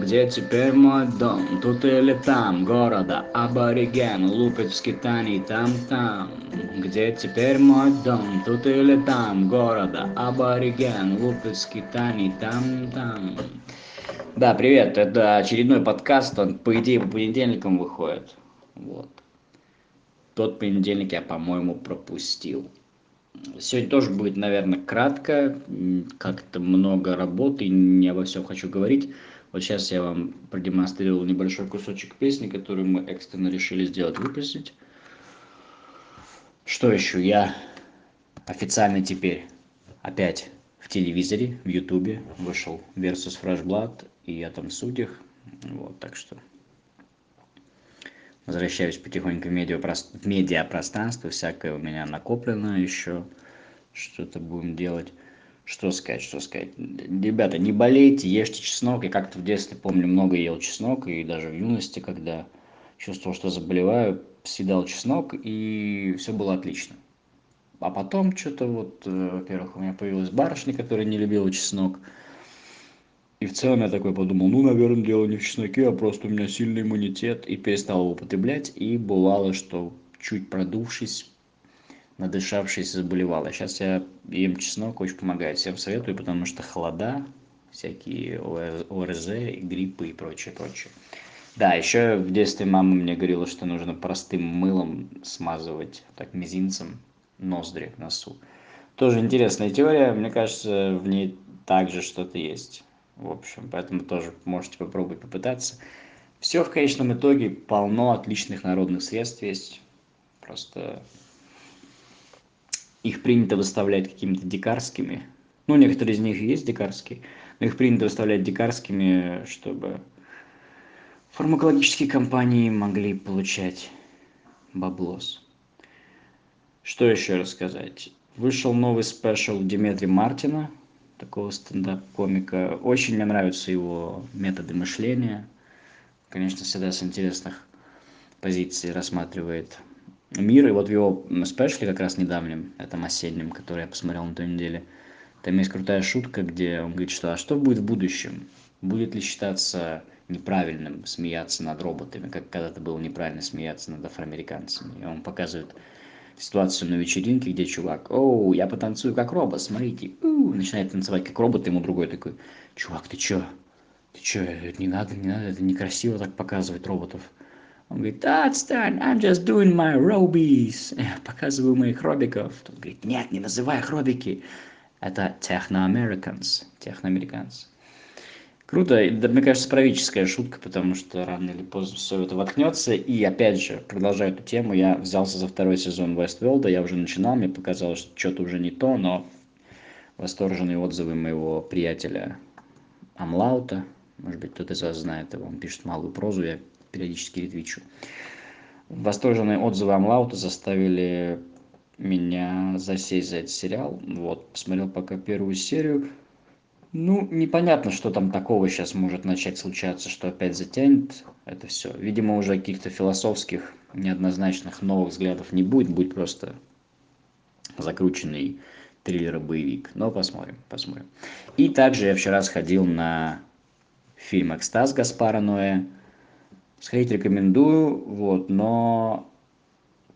где теперь мой дом? Тут или там города абориген лупит в скитании там-там где теперь мой дом? Тут или там города абориген лупит в скитании там-там да привет это очередной подкаст он по идее по понедельникам выходит. Вот. Тот понедельник я по-моему пропустил. Сегодня тоже будет наверное кратко. Как-то много работы не обо всем хочу говорить вот сейчас я вам продемонстрировал небольшой кусочек песни которую мы экстренно решили сделать выпустить что еще я официально теперь опять в телевизоре в ютубе вышел versus fresh blood и я там в судьях вот так что возвращаюсь потихоньку в медиа в медиапространство всякое у меня накоплено еще что-то будем делать что сказать что сказать? Ребята не болейте ешьте чеснок. Я как-то в детстве помню много ел чеснок и даже в юности когда чувствовал что заболеваю съедал чеснок и все было отлично. А потом что-то вот во-первых у меня появилась барышня которая не любила чеснок. И в целом я такой подумал ну наверное дело не в чесноке а просто у меня сильный иммунитет и перестал его употреблять. И бывало что чуть продувшись надышавшись заболевал а сейчас я ем чеснок очень помогает всем советую потому что холода всякие орз гриппы и прочее прочее. Да ещё в детстве мама мне говорила что нужно простым мылом смазывать так мизинцем ноздри носу. Тоже интересная теория мне кажется в ней также что-то есть. В общем поэтому тоже можете попробовать попытаться. Все в конечном итоге полно отличных народных средств есть. Просто их принято выставлять какими-то дикарскими ну некоторые из них есть дикарские но их принято выставлять дикарскими чтобы фармакологические компании могли получать баблос что еще рассказать вышел новый special Деметри Мартина такого стендап-комика. Очень мне нравятся его методы мышления. Конечно, всегда с интересных позиций рассматривает мир. И вот в его спешле как раз недавнем, этом осеннем, который я посмотрел на той неделе, там есть крутая шутка, где он говорит, что а что будет в будущем? Будет ли считаться неправильным смеяться над роботами, как когда-то было неправильно смеяться над афроамериканцами. И он показывает ситуацию на вечеринке, где чувак, оу, я потанцую как робот, смотрите, у, начинает танцевать как робот, ему другой такой, чувак, ты чё, ты чё, не надо, не надо, это некрасиво так показывать роботов. Он говорит, да, отстань, I'm just doing my robies, показываю моих робиков. Тот говорит, нет, не называй их робики, это техно-американцы, техно-американцы. Круто. Да мне кажется правительская шутка потому что рано или поздно все это воткнется и опять же продолжая эту тему я взялся за второй сезон вествелда я уже начинал мне показалось что что-то уже не то но восторженные отзывы моего приятеля амлаута может быть кто-то из вас знает его он пишет малую прозу я периодически ретвичу. Восторженные отзывы амлаута заставили меня засесть за этот сериал. Вот посмотрел пока первую серию. Ну непонятно что там такого сейчас может начать случаться что опять затянет это все видимо уже каких-то философских неоднозначных новых взглядов не будет. Будет просто закрученный триллер боевик. Но посмотрим посмотрим. И также я вчера сходил на фильм экстаз гаспара ноэ сходить рекомендую вот но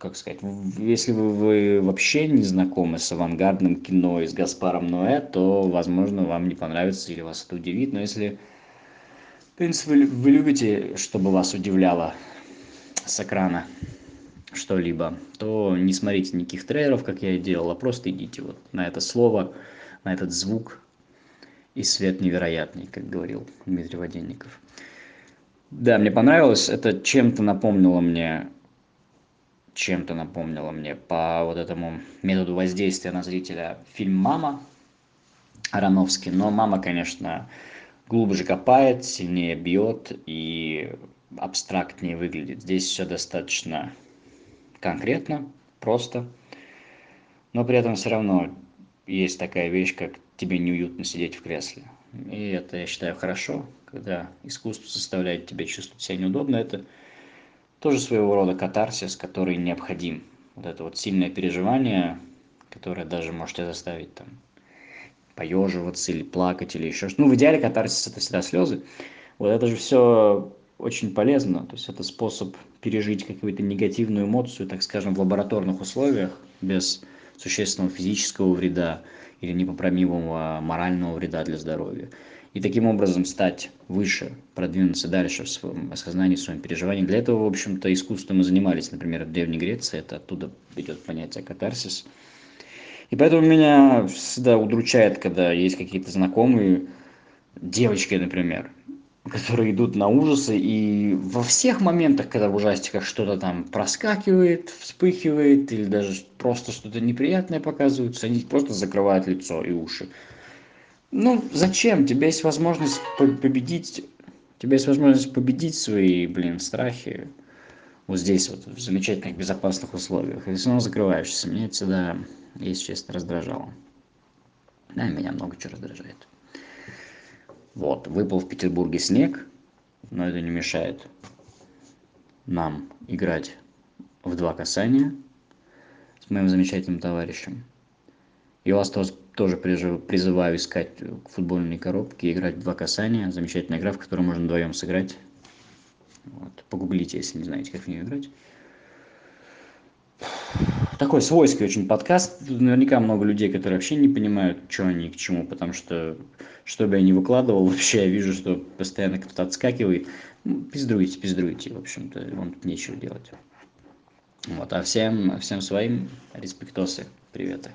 как сказать, если вы, вы вообще не знакомы с авангардным кино и с Гаспаром Ноэ, то, возможно, вам не понравится или вас это удивит. Но если, в принципе, вы, вы любите, чтобы вас удивляло с экрана что-либо, то не смотрите никаких трейлеров, как я и делал, а просто идите вот на это слово, на этот звук и свет невероятный, как говорил Дмитрий Воденников. Да, мне понравилось. Это чем-то напомнило мне чем-то напомнило мне по вот этому методу воздействия на зрителя фильм «Мама» Аронофский. Но «Мама», конечно, глубже копает, сильнее бьет и абстрактнее выглядит. Здесь все достаточно конкретно, просто. Но при этом все равно есть такая вещь, как тебе неуютно сидеть в кресле. И это, я считаю, хорошо, когда искусство заставляет тебя чувствовать себя неудобно. Это тоже своего рода катарсис который необходим. Вот это вот сильное переживание которое даже можете заставить там поеживаться или плакать или еще что ну в идеале катарсис это всегда слезы вот это же всё очень полезно. То есть это способ пережить какую-то негативную эмоцию так скажем в лабораторных условиях без существенного физического вреда или непоправимого морального вреда для здоровья. И таким образом стать выше продвинуться дальше в своём осознании в своём переживании. Для этого в общем-то искусством и занимались например в древней греции. Это оттуда идёт понятие катарсис. И поэтому меня всегда удручает когда есть какие-то знакомые девочки например которые идут на ужасы и во всех моментах когда в ужастиках что-то там проскакивает вспыхивает или даже просто что-то неприятное показывается они просто закрывают лицо и уши. Ну зачем? У тебя есть возможность победить у тебя есть возможность победить свои блин страхи вот здесь вот в замечательных безопасных условиях. И всё равно закрываешься. Меня это всегда если честно раздражало. Да меня много чего раздражает вот выпал в петербурге снег но это не мешает нам играть в два касания с моим замечательным товарищем. И вас тоже призываю искать футбольные коробки играть в два касания. Замечательная игра в которой можно вдвоём сыграть. Вот погуглите если не знаете как в неё играть такой свойский очень подкаст. Наверняка много людей которые вообще не понимают что они к чему потому что что бы я ни выкладывал вообще я вижу что постоянно кто-то отскакивает. Ну пиздуйте пиздуйте в общем-то вам тут нечего делать. Вот а всем всем своим респектосы приветы